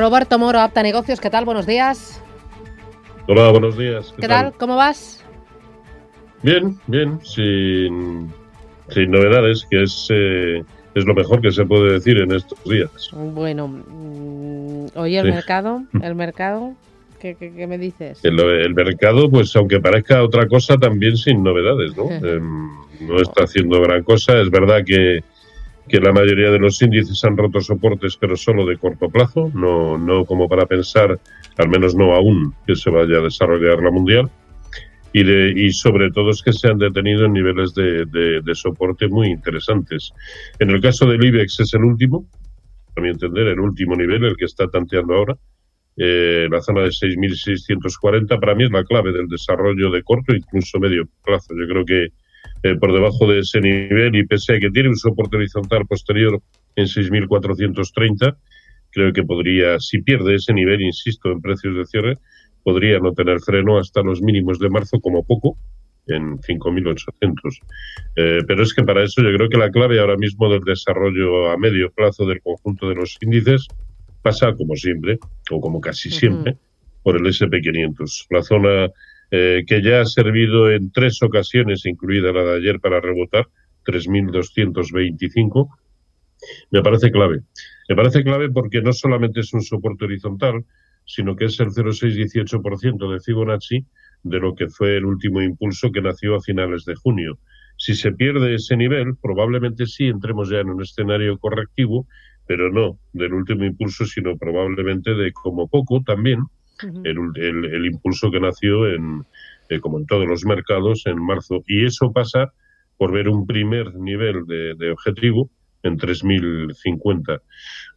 Roberto Moro, Apta Negocios, ¿qué tal? Buenos días. Hola, buenos días. ¿Qué, tal? ¿Cómo vas? Bien, bien, sin, sin novedades, que es, eh, es lo mejor que se puede decir en estos días. Bueno, mm, oye, el mercado, el mercado, ¿qué, me dices? El, el, mercado, pues aunque parezca otra cosa, también sin novedades, ¿no? Em, no está haciendo gran cosa. Es verdad que que la mayoría de los índices han roto soportes, pero solo de corto plazo, no, no como para pensar, al menos no aún, que se vaya a desarrollar la mundial. Y, de, y sobre todo es que se han detenido en niveles de, de, soporte muy interesantes. En el caso del IBEX es el último, a mi entender, el último nivel, el que está tanteando ahora. Eh, la zona de 6.640 para mí es la clave del desarrollo de corto, incluso medio plazo. Yo creo que eh, por debajo de ese nivel y pese a que tiene un soporte horizontal posterior en 6.430, creo que podría, si pierde ese nivel, insisto, en precios de cierre, podría no tener freno hasta los mínimos de marzo como poco, en 5.800. Eh, pero es que para eso yo creo que la clave ahora mismo del desarrollo a medio plazo del conjunto de los índices pasa como siempre, o como casi siempre, por el SP500. La zona eh, que ya ha servido en tres ocasiones, incluida la de ayer, para rebotar, 3.225, me parece clave. Me parece clave porque no solamente es un soporte horizontal, sino que es el 0,618% de Fibonacci de lo que fue el último impulso que nació a finales de junio. Si se pierde ese nivel, probablemente sí entremos ya en un escenario correctivo, pero no del último impulso, sino probablemente de como poco también el, impulso que nació en, eh, como en todos los mercados en marzo. Y eso pasa por ver un primer nivel de, objetivo en 3.050.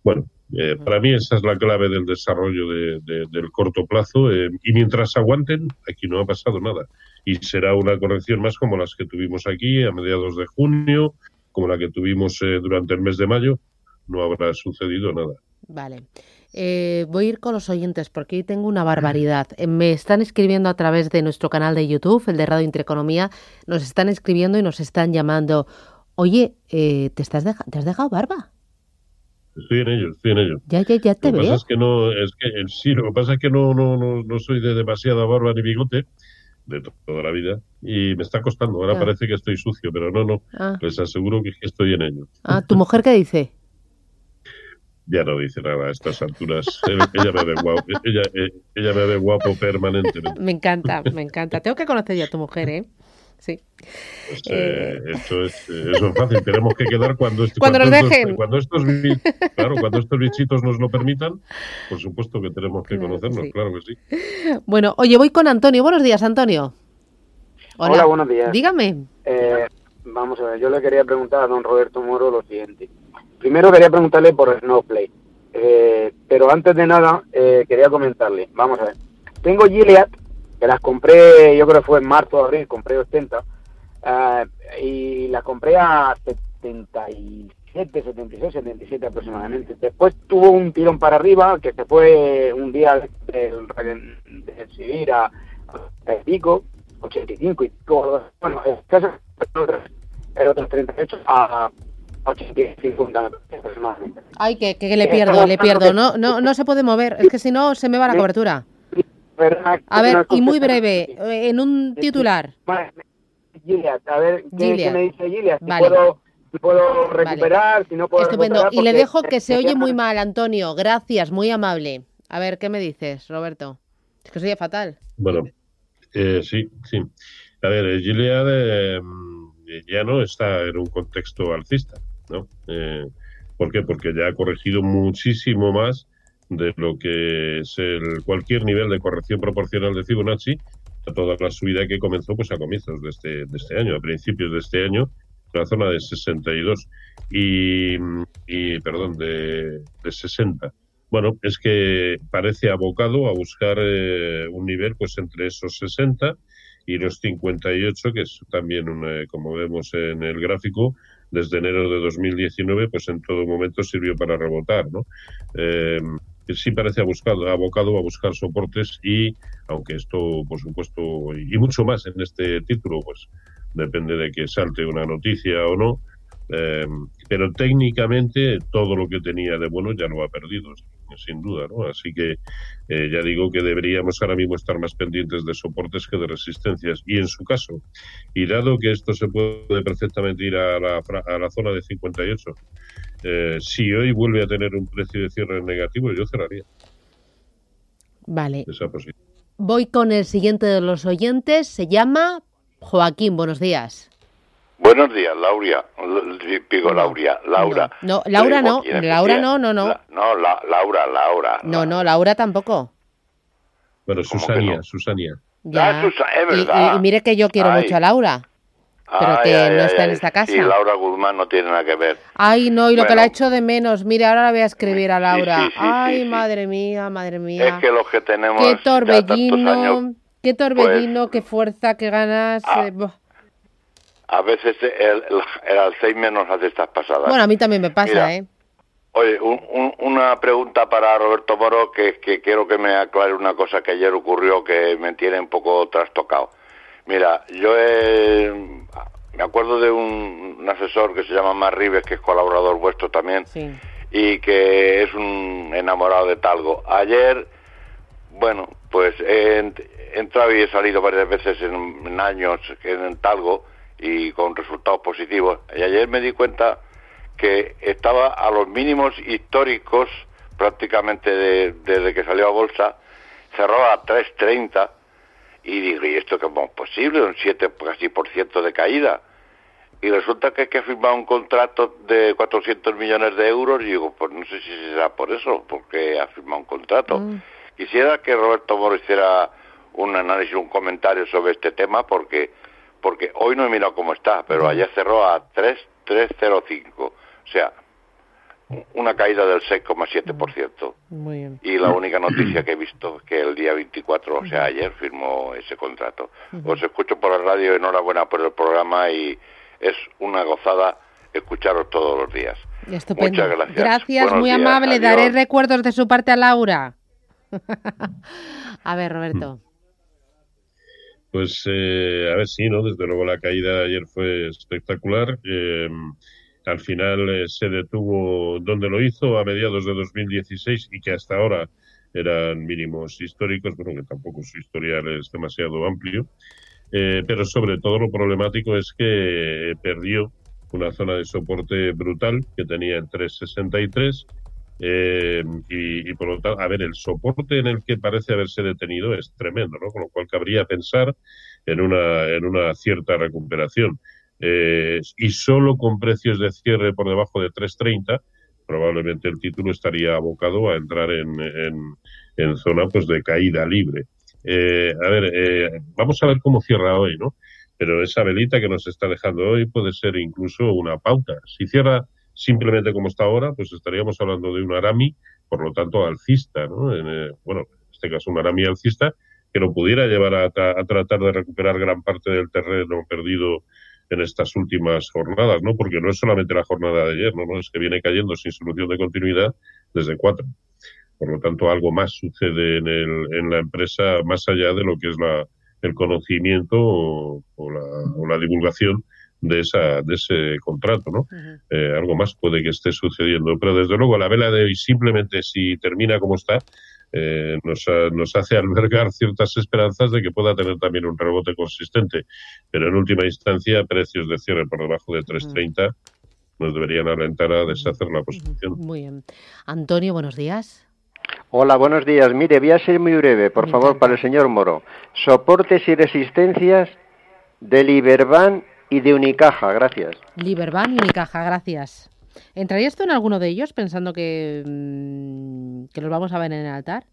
Bueno, eh, para mí esa es la clave del desarrollo del corto plazo eh, y mientras aguanten, aquí no ha pasado nada. Y será una corrección más como las que tuvimos aquí a mediados de junio, como la que tuvimos durante el mes de mayo, no habrá sucedido nada. Vale. Eh, voy a ir con los oyentes porque hoy tengo una barbaridad. Eh, me están escribiendo a través de nuestro canal de YouTube, el de Radio Intereconomía, nos están escribiendo y nos están llamando. Oye, eh, ¿te, estás ¿te has dejado barba? Estoy en ello, estoy en ello. Ya, ya, ya te lo veo. Pasa es que no, es que, sí, lo que pasa es que no, no, no, soy de demasiada barba ni bigote de toda la vida y me está costando. Ahora parece que estoy sucio, pero no, no. Ah. Les aseguro que estoy en ello. Ah, ¿tu mujer qué dice? Ya no dice nada a estas alturas. ella, me ve guapo, ella, eh, ella me ve guapo permanentemente. Me encanta, me encanta. Tengo que conocer ya a tu mujer, ¿eh? Sí. Pues, eh, esto, es, eso es fácil. Tenemos que quedar cuando, cuando, nos dejen. cuando estos, claro, cuando estos bichitos nos lo permitan, por supuesto que tenemos que conocernos, claro que sí. Bueno, oye, voy con Antonio. Buenos días, Antonio. Hola, buenos días. Dígame. Eh, vamos a ver, yo le quería preguntar a don Roberto Moro lo siguiente. Primero quería preguntarle por Snowplay, eh, pero antes de nada eh, quería comentarle, vamos a ver, tengo Gilead, que las compré, yo creo que fue en marzo o abril, compré 80, eh, y las compré a 77, 76, 77 aproximadamente. Después tuvo un tirón para arriba, que se fue un día de, decidir a pico, 85 y pico, bueno, casi el otro 38 a 85 aproximadamente. Ay, que, que le pierdo, le pierdo. No, no, no se puede mover, es que si no se me va la cobertura. A ver, y muy breve, en un titular. Giliad, a ver ¿qué, me dice Giliad, si puedo, si puedo recuperar, si no puedo Estupendo, y le dejo que se oye muy mal, Antonio, gracias, muy amable. A ver, ¿qué me dices, Roberto? Es que sería fatal. Bueno, eh, sí, sí. A ver, Gilead eh, ya no está en un contexto alcista, ¿no? Eh, ¿Por qué? Porque ya ha corregido muchísimo más de lo que es el, cualquier nivel de corrección proporcional de Fibonacci a toda la subida que comenzó pues a comienzos de este, de este año, a principios de este año, en la zona de 62 y, y perdón, de, de 60. Bueno, es que parece abocado a buscar eh, un nivel pues entre esos 60 y los 58, que es también, una, como vemos en el gráfico, desde enero de 2019, pues en todo momento sirvió para rebotar, ¿no? Eh, sí parece abocado, abocado a buscar soportes y, aunque esto, por supuesto, y mucho más en este título, pues depende de que salte una noticia o no, eh, pero técnicamente todo lo que tenía de bueno ya lo ha perdido, sin duda, ¿no? Así que eh, ya digo que deberíamos ahora mismo estar más pendientes de soportes que de resistencias. Y en su caso, y dado que esto se puede perfectamente ir a la, a la zona de 58, eh, si hoy vuelve a tener un precio de cierre negativo, yo cerraría. Vale. Voy con el siguiente de los oyentes. Se llama Joaquín. Buenos días. Buenos días, Laura. Digo, Laura. Laura. No, Laura no. Laura no, no, no. no, Laura, Laura. No, no, Laura tampoco. Bueno, Susania, Susania. Ya. Ah, es verdad. Y, mire que yo quiero mucho a Laura. Pero que no está en esta casa. Sí, Laura Guzmán no tiene nada que ver. Ay, no, y lo que la ha hecho de menos. Mire, ahora la voy a escribir a Laura. Ay, madre mía, madre mía. Es que los que tenemos. Qué torbellino, qué torbellino, qué fuerza, qué ganas. A, eh, a veces el, el, Alzheimer nos hace estas pasadas. Bueno, a mí también me pasa, ¿eh? Oye, una pregunta para Roberto Moro que, que quiero que me aclare una cosa que ayer ocurrió que me tiene un poco trastocado. Mira, yo me acuerdo de un, asesor que se llama Mar Rives, que es colaborador vuestro también, y que es un enamorado de Talgo. Ayer, bueno, pues he entrado y he salido varias veces en, años en Talgo y con resultados positivos. Y ayer me di cuenta que estaba a los mínimos históricos prácticamente desde que salió a bolsa, cerró a 3.30 y digo, ¿y esto cómo es posible? Un 7 casi por ciento de caída. Y resulta que hay que firmar un contrato de 400 millones de euros y digo, pues no sé si será por eso, porque ha firmado un contrato. Mm. Quisiera que Roberto Moro hiciera un análisis, un comentario sobre este tema, porque porque hoy no he mirado cómo está, pero ayer cerró a 3,305. O sea, una caída del 6,7%. Muy bien. Y la única noticia que he visto es que el día 24, o sea, ayer firmó ese contrato. Os escucho por la radio, enhorabuena por el programa y es una gozada escucharos todos los días. Estupendo. Muchas gracias. Gracias, muy amable. Daré recuerdos de su parte a Laura. a ver, Roberto. Pues eh, a ver, sí, ¿no? Desde luego la caída ayer fue espectacular. Eh, al final eh, se detuvo donde lo hizo a mediados de 2016 y que hasta ahora eran mínimos históricos, bueno, que tampoco su historial es demasiado amplio, eh, pero sobre todo lo problemático es que perdió una zona de soporte brutal que tenía en 363 eh, y, por lo tanto, a ver, el soporte en el que parece haberse detenido es tremendo, ¿no? Con lo cual cabría pensar en una, en una cierta recuperación. Eh, y solo con precios de cierre por debajo de 3.30, probablemente el título estaría abocado a entrar en, en, zona pues de caída libre. Eh, a ver, eh, vamos a ver cómo cierra hoy, ¿no? Pero esa velita que nos está dejando hoy puede ser incluso una pauta. Si cierra simplemente como está ahora, pues estaríamos hablando de un Arami, por lo tanto alcista, ¿no? En, bueno, en este caso un Arami alcista que lo pudiera llevar a, a, tratar de recuperar gran parte del terreno perdido en estas últimas jornadas, ¿no? Porque no es solamente la jornada de ayer, ¿no? Es que viene cayendo sin solución de continuidad desde cuatro. Por lo tanto, algo más sucede en, el, en la empresa más allá de lo que es la, el conocimiento o, la, divulgación de esa de ese contrato, ¿no? Eh, algo más puede que esté sucediendo, pero desde luego la vela de hoy simplemente si termina como está eh, nos, nos hace albergar ciertas esperanzas de que pueda tener también un rebote consistente, pero en última instancia precios de cierre por debajo de 3.30 nos deberían alentar a deshacer la posición. Muy bien. Antonio, buenos días. Hola, buenos días. Mire, voy a ser muy breve, por favor, para el señor Moro. Soportes y resistencias de Liberban y de Unicaja, gracias. Liberban y Unicaja, gracias. ¿Entraría esto en alguno de ellos pensando que, mm, que los vamos a ver en el altar?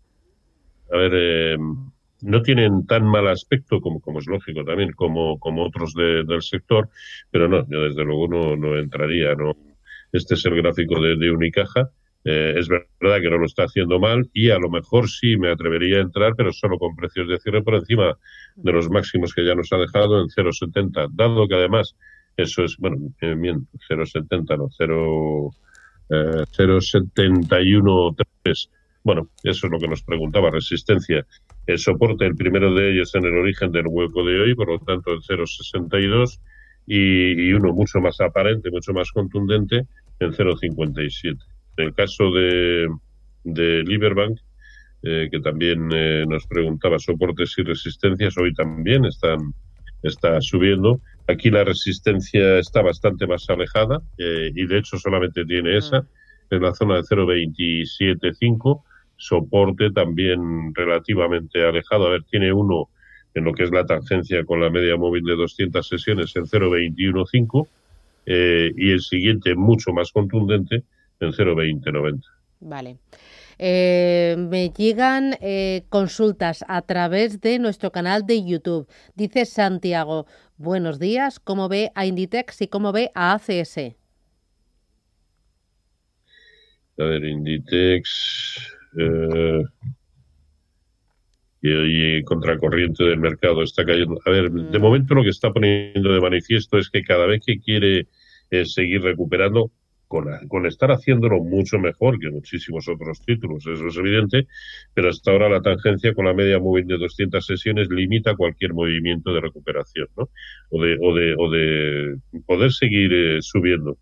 A ver, eh, no tienen tan mal aspecto como, como es lógico también, como, como otros del sector, pero no, yo desde luego no, no entraría, no. Este es el gráfico de, de Unicaja eh, es verdad que no lo está haciendo mal y a lo mejor sí me atrevería a entrar, pero solo con precios de cierre por encima de los máximos que ya nos ha dejado en 0,70, dado que además eso es, bueno, eh, 0,70, no, 0, eh, 0,71,3. Bueno, eso es lo que nos preguntaba, resistencia. El soporte, el primero de ellos en el origen del hueco de hoy, por lo tanto el 0,62 y, y uno mucho más aparente, mucho más contundente en 0,57. En el caso de, de Liberbank, eh, que también eh, nos preguntaba soportes y resistencias, hoy también están está subiendo. Aquí la resistencia está bastante más alejada eh, y de hecho solamente tiene esa en la zona de 0.275. Soporte también relativamente alejado. A ver, tiene uno en lo que es la tangencia con la media móvil de 200 sesiones en 0.215 y el siguiente mucho más contundente en 02090. Vale. Eh, me llegan eh, consultas a través de nuestro canal de YouTube. Dice Santiago, buenos días, ¿cómo ve a Inditex y cómo ve a ACS? A ver, Inditex, eh, y contracorriente del mercado está cayendo. A ver, de mm. momento lo que está poniendo de manifiesto es que cada vez que quiere seguir recuperando, con, estar haciéndolo mucho mejor que muchísimos otros títulos, eso es evidente, pero hasta ahora la tangencia con la media móvil de 200 sesiones limita cualquier movimiento de recuperación, ¿no? O de, o de, o de poder seguir eh, subiendo.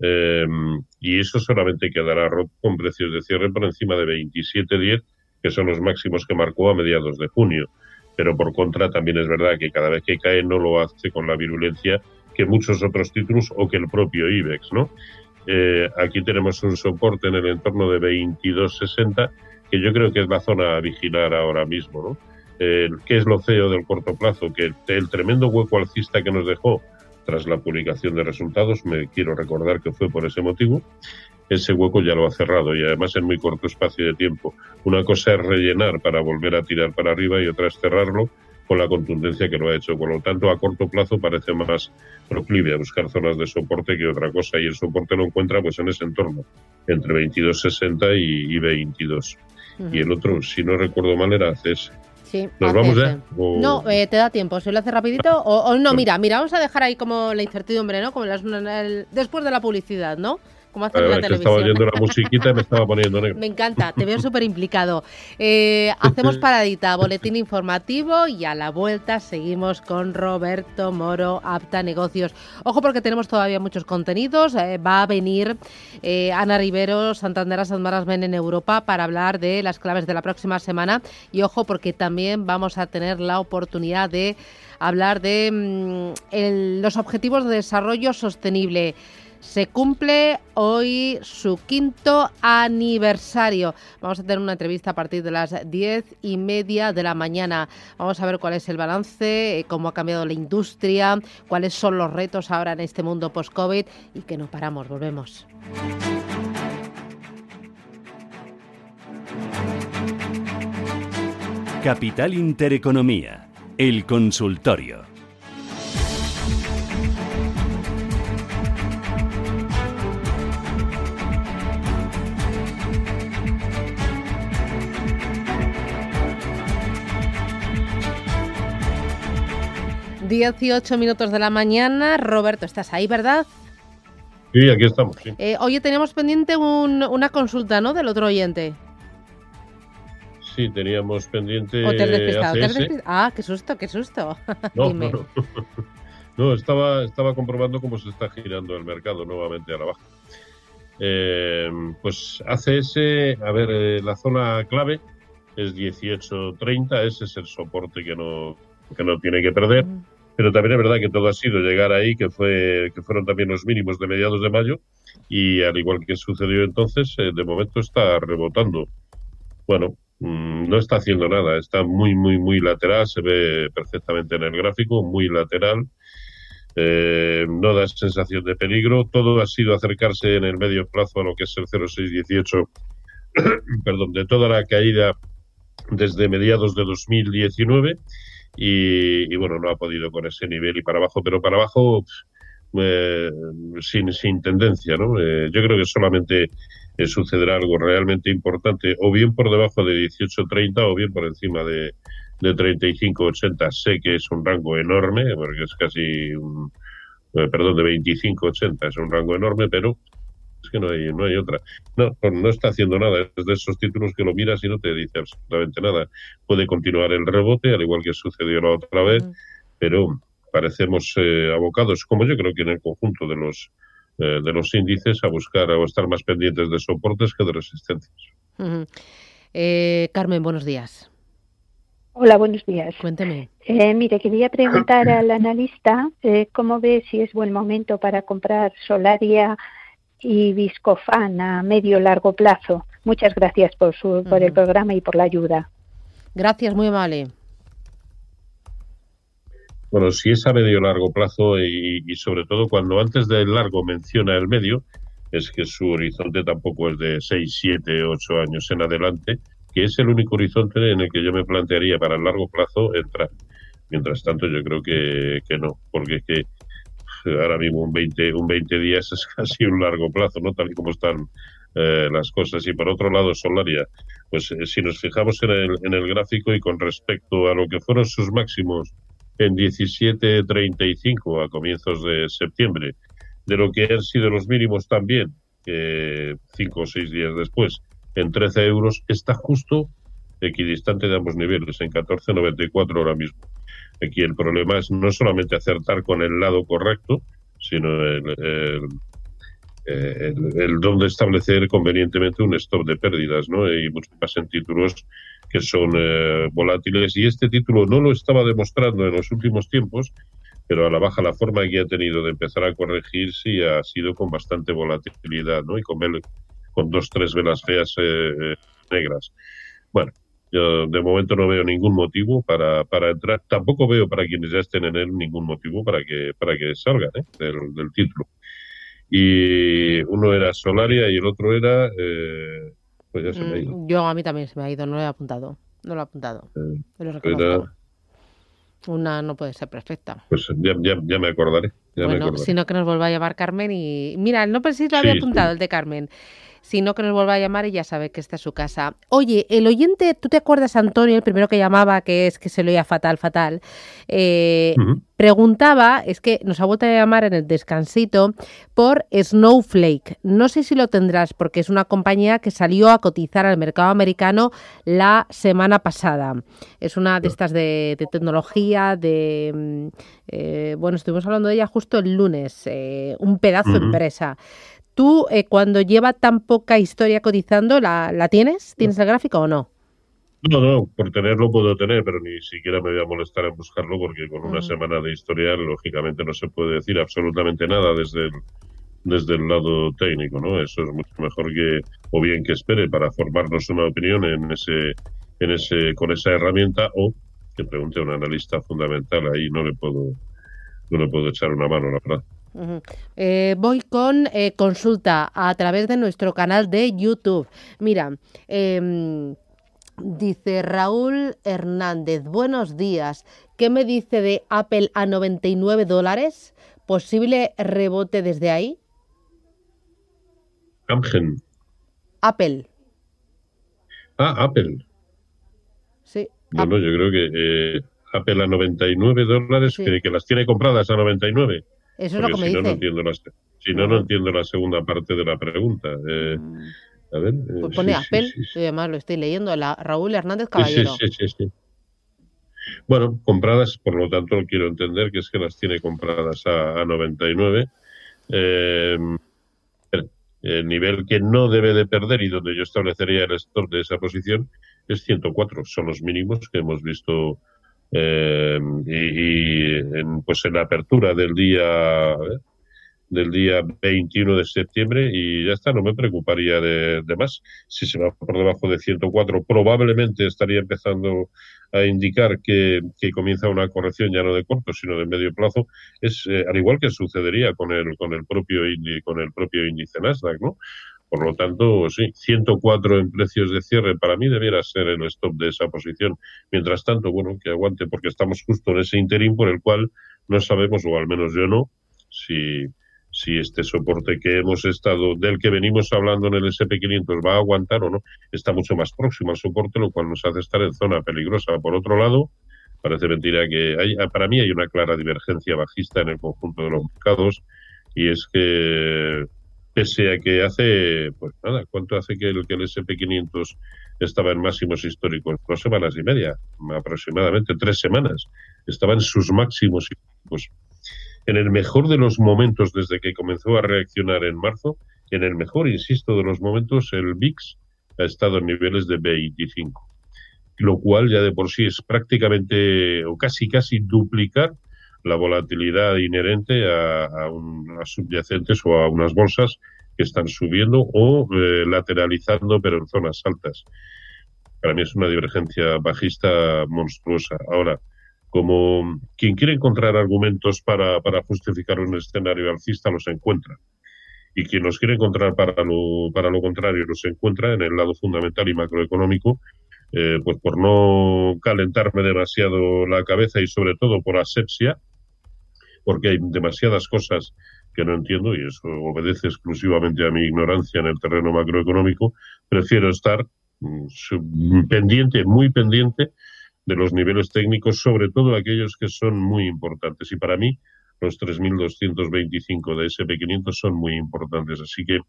Em, y eso solamente quedará con precios de cierre por encima de 27.10, que son los máximos que marcó a mediados de junio. Pero por contra, también es verdad que cada vez que cae no lo hace con la virulencia que muchos otros títulos o que el propio IBEX, ¿no? Eh, aquí tenemos un soporte en el entorno de 22.60, que yo creo que es la zona a vigilar ahora mismo. ¿no? Eh, ¿Qué es lo feo del corto plazo? Que el, tremendo hueco alcista que nos dejó tras la publicación de resultados, me quiero recordar que fue por ese motivo, ese hueco ya lo ha cerrado y además en muy corto espacio de tiempo. Una cosa es rellenar para volver a tirar para arriba y otra es cerrarlo con la contundencia que lo ha hecho. Por lo tanto, a corto plazo parece más proclive a buscar zonas de soporte que otra cosa y el soporte lo encuentra pues en ese entorno, entre 22.60 y, y 22. Y el otro, si no recuerdo mal, era ACS. Sí, ¿Nos vamos ya? No, eh, te da tiempo. ¿Se lo hace rapidito? O, no, mira, mira, vamos a dejar ahí como la incertidumbre, ¿no? Como las, después de la publicidad, ¿no? Hacen la televisión. Estaba oyendo la musiquita y me estaba poniendo negro. Me encanta, te veo súper implicado. Eh, hacemos paradita, boletín informativo y a la vuelta seguimos con Roberto Moro, Apta Negocios. Ojo porque tenemos todavía muchos contenidos. Eh, va a venir eh, Ana Rivero, Santander Asad ven en Europa para hablar de las claves de la próxima semana. Y ojo porque también vamos a tener la oportunidad de hablar de mm, los objetivos de desarrollo sostenible. Se cumple hoy su quinto aniversario. Vamos a tener una entrevista a partir de las diez y media de la mañana. Vamos a ver cuál es el balance, eh, cómo ha cambiado la industria, cuáles son los retos ahora en este mundo post-COVID y que no paramos. Volvemos. Capital Intereconomía, el consultorio. 18 minutos de la mañana. Roberto, ¿estás ahí, verdad? Sí, aquí estamos. Eh, oye, teníamos pendiente una consulta, ¿no? Del otro oyente. sí, teníamos pendiente. Hotel despistado, hotel ACS. despistado. Ah, qué susto, qué susto. No, Dime. no, no. No, estaba, estaba comprobando cómo se está girando el mercado nuevamente a la baja. Eh, pues ACS, a ver, eh, la zona clave es 18.30, ese es el soporte que no, que no tiene que perder. Pero también es verdad que todo ha sido llegar ahí, que fue que fueron también los mínimos de mediados de mayo, y al igual que sucedió entonces, eh, de momento está rebotando. Bueno, mm, no está haciendo nada, está muy, muy, muy lateral, se ve perfectamente en el gráfico, muy lateral. Eh, no da sensación de peligro. Todo ha sido acercarse en el medio plazo a lo que es el 0,618, perdón, de toda la caída desde mediados de 2019 y, y, bueno, no ha podido con ese nivel y para abajo, pero para abajo sin, sin tendencia, ¿no? Eh, yo creo que solamente eh, sucederá algo realmente importante, o bien por debajo de 18.30 o bien por encima de, de 35.80. Sé que es un rango enorme, porque es casi un, eh, perdón, de 25.80, es un rango enorme, pero que no hay, no hay otra. No, no está haciendo nada. Es de esos títulos que lo miras y no te dice absolutamente nada. Puede continuar el rebote, al igual que sucedió la otra vez, pero parecemos eh, abocados, como yo creo que en el conjunto de los eh, de los índices, a buscar o estar más pendientes de soportes que de resistencias. Eh, Carmen, buenos días. Hola, buenos días. Cuénteme. Eh, mire, quería preguntar al analista eh, cómo ve si es buen momento para comprar Solaria y Viscofan a medio largo plazo. Muchas gracias por, su, por el programa y por la ayuda. Gracias, muy amable. Bueno, si es a medio largo plazo y, y sobre todo cuando antes del largo menciona el medio, es que su horizonte tampoco es de 6, 7, 8 años en adelante, que es el único horizonte en el que yo me plantearía para el largo plazo entrar. Mientras tanto, yo creo que, que no, porque es que ahora mismo un 20, un 20 días es casi un largo plazo, ¿no? Tal y como están eh, las cosas. Y por otro lado, Solaria, pues eh, si nos fijamos en el, en el gráfico y con respecto a lo que fueron sus máximos en 17.35 a comienzos de septiembre, de lo que han sido los mínimos también, cinco o seis días después, en 13 euros, está justo equidistante de ambos niveles, en 14.94 ahora mismo. Aquí el problema es no solamente acertar con el lado correcto, sino el, el, el dónde establecer convenientemente un stop de pérdidas, ¿no? Y mucho más en títulos que son eh, volátiles. Y este título no lo estaba demostrando en los últimos tiempos, pero a la baja la forma que ha tenido de empezar a corregir sí ha sido con bastante volatilidad, ¿no? Y con, con dos, tres velas feas eh, eh, negras. Bueno, yo de momento no veo ningún motivo para, para entrar. Tampoco veo para quienes ya estén en él ningún motivo para que, para que salgan ¿eh? del, del título. Y uno era Solaria y el otro era... eh, pues ya se me ha ido. Mm, Yo a mí también se me ha ido, no lo he apuntado. No lo he apuntado. Eh, lo era-. Una no puede ser perfecta. pues ya, ya, ya me acordaré. Ya me Bueno, acordaré. sino que nos vuelva a llamar Carmen y... Mira, no sé si lo había Sí, apuntado sí. el de Carmen. Sino que nos vuelva a llamar y ya sabe que esta es su casa. Oye, el oyente, ¿tú te acuerdas, Antonio, el primero que llamaba, que es que se lo oía fatal, fatal? Eh. Preguntaba, es que nos ha vuelto a llamar en el descansito, por Snowflake. No sé si lo tendrás, porque es una compañía que salió a cotizar al mercado americano la semana pasada. Es una de estas de, de tecnología, de... mm, eh, bueno, estuvimos hablando de ella justo el lunes, eh, un pedazo de empresa. ¿Tú, eh, cuando lleva tan poca historia cotizando, ¿la, la tienes? ¿Tienes el gráfico o no? No, no, por tenerlo puedo tener, pero ni siquiera me voy a molestar en buscarlo porque con una Mm. semana de historial, lógicamente, no se puede decir absolutamente nada desde el, desde el lado técnico, ¿no? Eso es mucho mejor que, o bien que espere para formarnos una opinión en ese, en ese, con esa herramienta, o que pregunte a un analista fundamental. Ahí no le puedo, no le puedo echar una mano, la verdad. Eh, voy con eh, consulta a través de nuestro canal de YouTube. Mira, em, dice Raúl Hernández, buenos días. ¿Qué me dice de Apple a 99 dólares? ¿Posible rebote desde ahí? Amgen. Apple, Ah, Apple. sí. Bueno, yo creo que eh, Apple a 99 dólares, Sí. que, que las tiene compradas a 99. Eso es lo que me si no, no dice. entiendo la, si no, no entiendo la segunda parte de la pregunta. Eh, Mm, A ver. Pues pone Apple, además lo estoy leyendo, la Raúl Hernández Caballero. Sí, sí, sí, Bueno, compradas, por lo tanto, quiero entender que es que las tiene compradas a, a 99. Eh, el nivel que no debe de perder y donde yo establecería el stop de esa posición es 104. Son los mínimos que hemos visto eh, y, en, pues en la apertura del día del día 21 de septiembre y ya está, no me preocuparía de, más. Si se va por debajo de 104, probablemente estaría empezando a indicar que, comienza una corrección ya no de corto, sino de medio plazo. Es eh, al igual que sucedería con el con el propio con el propio índice Nasdaq, ¿no? Por lo tanto, sí, 104 en precios de cierre para mí debiera ser el stop de esa posición. Mientras tanto, bueno, que aguante porque estamos justo en ese interín por el cual no sabemos, o al menos yo no, si, si este soporte que hemos estado, del que venimos hablando en el SP500 va a aguantar o no, está mucho más próximo al soporte, lo cual nos hace estar en zona peligrosa. Por otro lado, parece mentira que hay, para mí hay una clara divergencia bajista en el conjunto de los mercados y es que pese a que hace, pues nada, ¿cuánto hace que el, que el SP500 estaba en máximos históricos? Dos semanas y media, aproximadamente tres semanas. Estaba en sus máximos históricos en el mejor de los momentos desde que comenzó a reaccionar en marzo, en el mejor, insisto, de los momentos, el VIX ha estado en niveles de 25, lo cual ya de por sí es prácticamente o casi casi duplicar la volatilidad inherente a, a, subyacentes o a unas bolsas que están subiendo o eh, lateralizando, pero en zonas altas. Para mí es una divergencia bajista monstruosa. Ahora, como quien quiere encontrar argumentos para, justificar un escenario alcista los encuentra. Y quien los quiere encontrar para lo, para lo contrario los encuentra en el lado fundamental y macroeconómico, eh, pues por no calentarme demasiado la cabeza y sobre todo por asepsia, porque hay demasiadas cosas que no entiendo y eso obedece exclusivamente a mi ignorancia en el terreno macroeconómico, prefiero estar mm, pendiente, muy pendiente de los niveles técnicos, sobre todo aquellos que son muy importantes. Y para mí, los 3.225 de SP500 son muy importantes. Así que,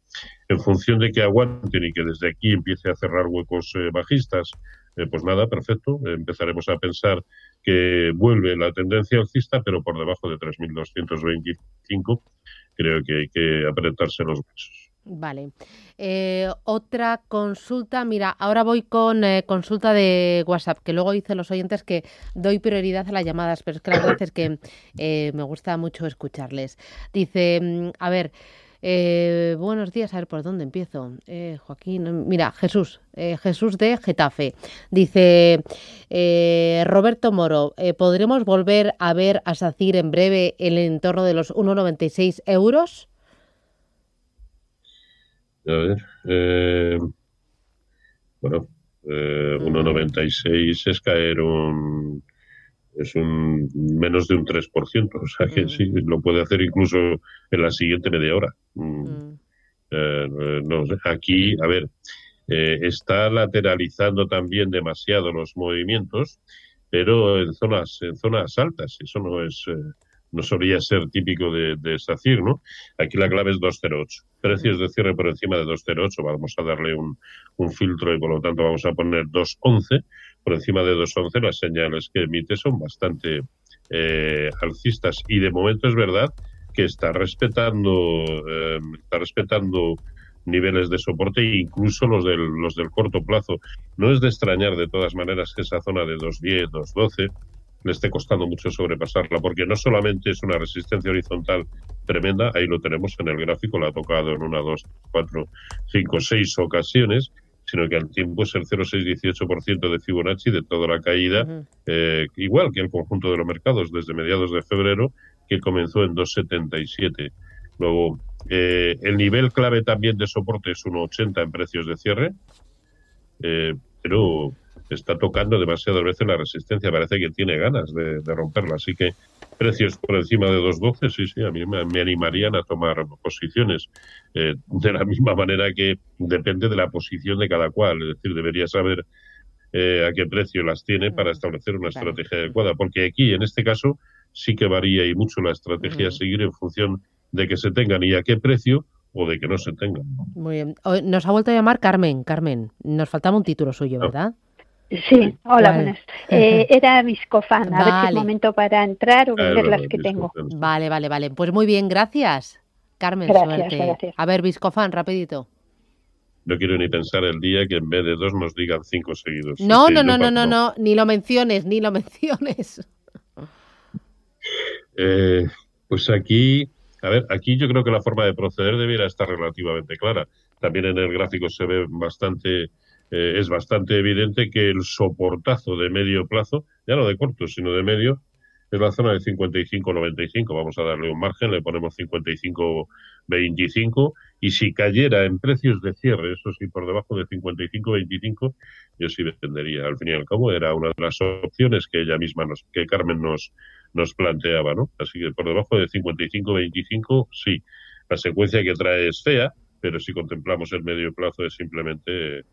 en función de que aguanten y que desde aquí empiece a cerrar huecos eh, bajistas, eh, pues nada, perfecto. empezaremos a pensar que vuelve la tendencia alcista, pero por debajo de 3.225 creo que hay que apretarse los huesos. Vale. Eh, otra consulta, mira, ahora voy con eh, consulta de WhatsApp, que luego dicen los oyentes que doy prioridad a las llamadas, pero es que la verdad es que eh, me gusta mucho escucharles. Dice, mm, a ver, buenos días, a ver por dónde empiezo. Joaquín, mira, Jesús, Jesús de Getafe. Dice, Roberto Moro, ¿podremos volver a ver a SACIR en breve en el entorno de los 1,96 euros? A ver. Eh, bueno, eh, 1,96 es caer un. Es un menos de un 3%, o sea que sí, lo puede hacer incluso en la siguiente media hora. Mm. Mm. Eh, no. Aquí, a ver, eh, está lateralizando también demasiado los movimientos, pero en zonas, en zonas altas. Eso no es no solía ser típico de, de SACIR, ¿no? Aquí la clave es 208. Precios de cierre por encima de 208, vamos a darle un, filtro y por lo tanto vamos a poner 211. Por encima de 211 las señales que emite son bastante eh, alcistas y de momento es verdad que está respetando, eh, está respetando niveles de soporte e incluso los del, los del corto plazo. No es de extrañar de todas maneras que esa zona de 210, 212 le esté costando mucho sobrepasarla, porque no solamente es una resistencia horizontal tremenda, ahí lo tenemos en el gráfico, la ha tocado en una, dos, cuatro, cinco, seis ocasiones, sino que al tiempo es el 0,618% de Fibonacci de toda la caída, eh, igual que el conjunto de los mercados desde mediados de febrero, que comenzó en 2,77. Luego, eh, el nivel clave también de soporte es 1,80 en precios de cierre, eh, pero está tocando demasiadas veces la resistencia, parece que tiene ganas de, romperla. Así que precios por encima de 2.12, sí, sí, a mí me, animarían a tomar posiciones eh, de la misma manera que depende de la posición de cada cual. Es decir, debería saber eh, a qué precio las tiene para establecer una estrategia adecuada. Porque aquí, en este caso, sí que varía y mucho la estrategia a seguir en función de que se tengan y a qué precio o de que no se tenga. Muy bien. Nos ha vuelto a llamar Carmen. Carmen, nos faltaba un título suyo. ¿verdad? Sí, hola, buenas. Eh, era Viscofan, a ver si es momento para entrar o es vender las que tengo. Vale, vale, vale. Pues muy bien, gracias. Carmen, Gracias, suerte. gracias. A ver, Viscofan, rapidito. No quiero ni pensar el día que en vez de dos nos digan cinco seguidos. No, no, no, no, no, no, ni lo menciones, ni lo menciones. Eh, pues aquí, a ver, aquí yo creo que la forma de proceder debiera estar relativamente clara. También en el gráfico se ve bastante, eh, es bastante evidente que el soportazo de medio plazo, ya no de corto, sino de medio, es la zona de 55-95. Vamos a darle un margen, le ponemos 55-25 y si cayera en precios de cierre, eso sí, por debajo de 55-25, yo sí vendería. Al fin y al cabo era una de las opciones que ella misma, nos, que Carmen nos, nos planteaba, ¿no? Así que por debajo de 55-25, sí. La secuencia que trae es fea, pero si contemplamos el medio plazo es simplemente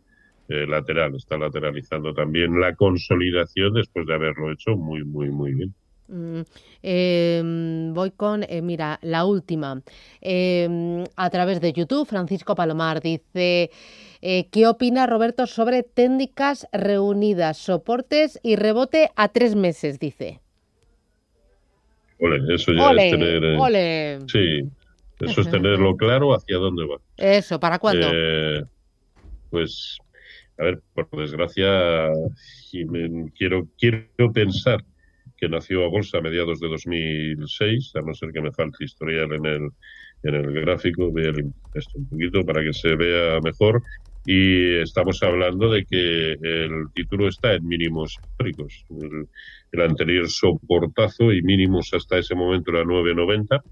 eh, lateral. Está lateralizando también la consolidación después de haberlo hecho muy, muy, muy bien. Mm, eh, voy con, eh, mira, la última. Eh, a través de YouTube, Francisco Palomar dice, eh, ¿qué opina Roberto sobre técnicas reunidas, soportes y rebote a tres meses? Dice. Ole, eso ya Ole, es tener... ole. Sí, eso es tenerlo claro hacia dónde va. Eso, ¿para cuándo? Pues, a ver, por desgracia, quiero, quiero pensar que nació a bolsa a mediados de 2006, a no ser que me falte historial en el, en el gráfico, ver esto un poquito para que se vea mejor. Y estamos hablando de que el título está en mínimos históricos. El, el anterior soportazo y mínimos hasta ese momento era 9.90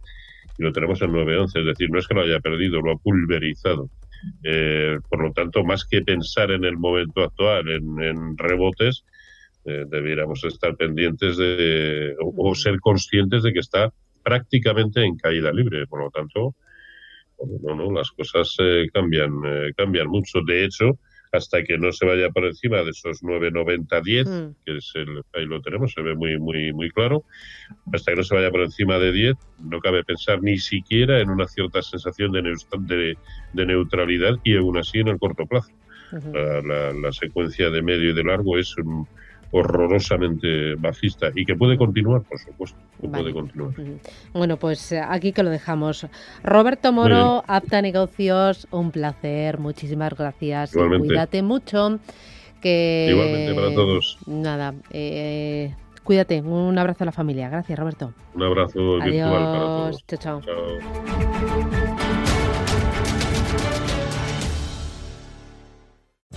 y lo tenemos en 9.11. Es decir, no es que lo haya perdido, lo ha pulverizado. Eh, por lo tanto, más que pensar en el momento actual, en, en rebotes, eh, debiéramos estar pendientes de, o, o ser conscientes de que está prácticamente en caída libre. Por lo tanto, no, las cosas eh, cambian, eh, cambian mucho. De hecho, hasta que no se vaya por encima de esos 9.90-10, Mm. que es el, ahí lo tenemos, se ve muy, muy, muy claro, hasta que no se vaya por encima de 10, no cabe pensar ni siquiera en una cierta sensación de, de, de neutralidad y aún así en el corto plazo. La, la- la secuencia de medio y de largo es um, horrorosamente bajista y que puede continuar, por supuesto, que Vale. puede continuar. Bueno, pues eh, aquí que lo dejamos. Roberto Moro, Apta Negocios, un placer, muchísimas gracias. Igualmente. Cuídate mucho. Que... Igualmente para todos. Nada, eh, cuídate. Un abrazo a la familia. Gracias, Roberto. Un abrazo virtual para Adiós. todos. Chao, chao. Chao.